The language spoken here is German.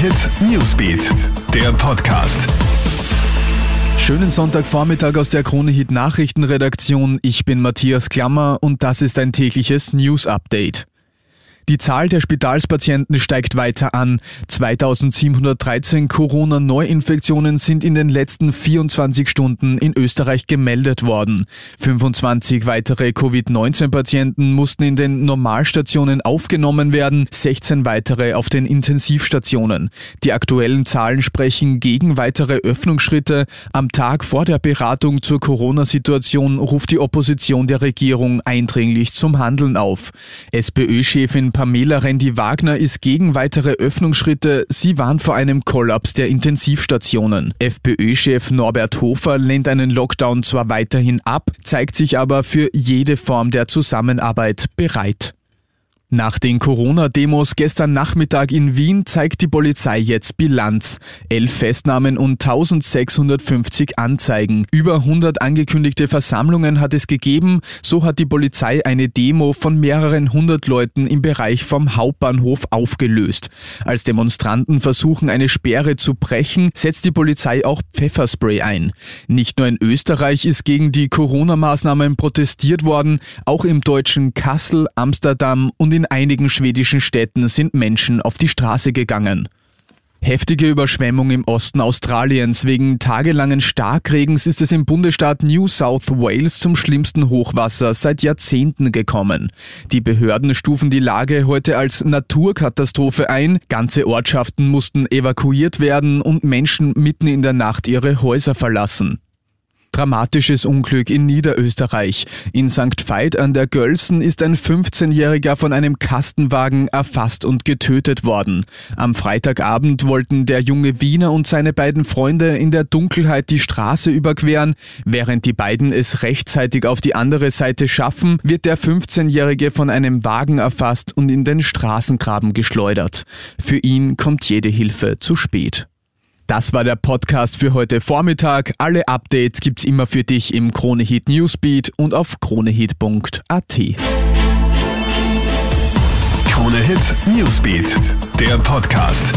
Hit Newsbeat, der Podcast. Schönen Sonntagvormittag aus der Krone Hit Nachrichtenredaktion. Ich bin Matthias Klammer und das ist ein tägliches News Update. Die Zahl der Spitalspatienten steigt weiter an. 2713 Corona-Neuinfektionen sind in den letzten 24 Stunden in Österreich gemeldet worden. 25 weitere Covid-19-Patienten mussten in den Normalstationen aufgenommen werden, 16 weitere auf den Intensivstationen. Die aktuellen Zahlen sprechen gegen weitere Öffnungsschritte. Am Tag vor der Beratung zur Corona-Situation ruft die Opposition der Regierung eindringlich zum Handeln auf. SPÖ-Chefin Pamela Rendi-Wagner ist gegen weitere Öffnungsschritte. Sie warnt vor einem Kollaps der Intensivstationen. FPÖ-Chef Norbert Hofer lehnt einen Lockdown zwar weiterhin ab, zeigt sich aber für jede Form der Zusammenarbeit bereit. Nach den Corona-Demos gestern Nachmittag in Wien zeigt die Polizei jetzt Bilanz. Elf Festnahmen und 1650 Anzeigen. Über 100 angekündigte Versammlungen hat es gegeben. So hat die Polizei eine Demo von mehreren hundert Leuten im Bereich vom Hauptbahnhof aufgelöst. Als Demonstranten versuchen, eine Sperre zu brechen, setzt die Polizei auch Pfefferspray ein. Nicht nur in Österreich ist gegen die Corona-Maßnahmen protestiert worden, auch im deutschen Kassel, Amsterdam und in in einigen schwedischen Städten sind Menschen auf die Straße gegangen. Heftige Überschwemmung im Osten Australiens. Wegen tagelangen Starkregens ist es im Bundesstaat New South Wales zum schlimmsten Hochwasser seit Jahrzehnten gekommen. Die Behörden stufen die Lage heute als Naturkatastrophe ein. Ganze Ortschaften mussten evakuiert werden und Menschen mitten in der Nacht ihre Häuser verlassen. Dramatisches Unglück in Niederösterreich. In St. Veit an der Gölsen ist ein 15-Jähriger von einem Kastenwagen erfasst und getötet worden. Am Freitagabend wollten der junge Wiener und seine beiden Freunde in der Dunkelheit die Straße überqueren. Während die beiden es rechtzeitig auf die andere Seite schaffen, wird der 15-Jährige von einem Wagen erfasst und in den Straßengraben geschleudert. Für ihn kommt jede Hilfe zu spät. Das war der Podcast für heute Vormittag. Alle Updates gibt's immer für dich im Kronehit Newsbeat und auf kronehit.at. Kronehit Newsbeat, der Podcast.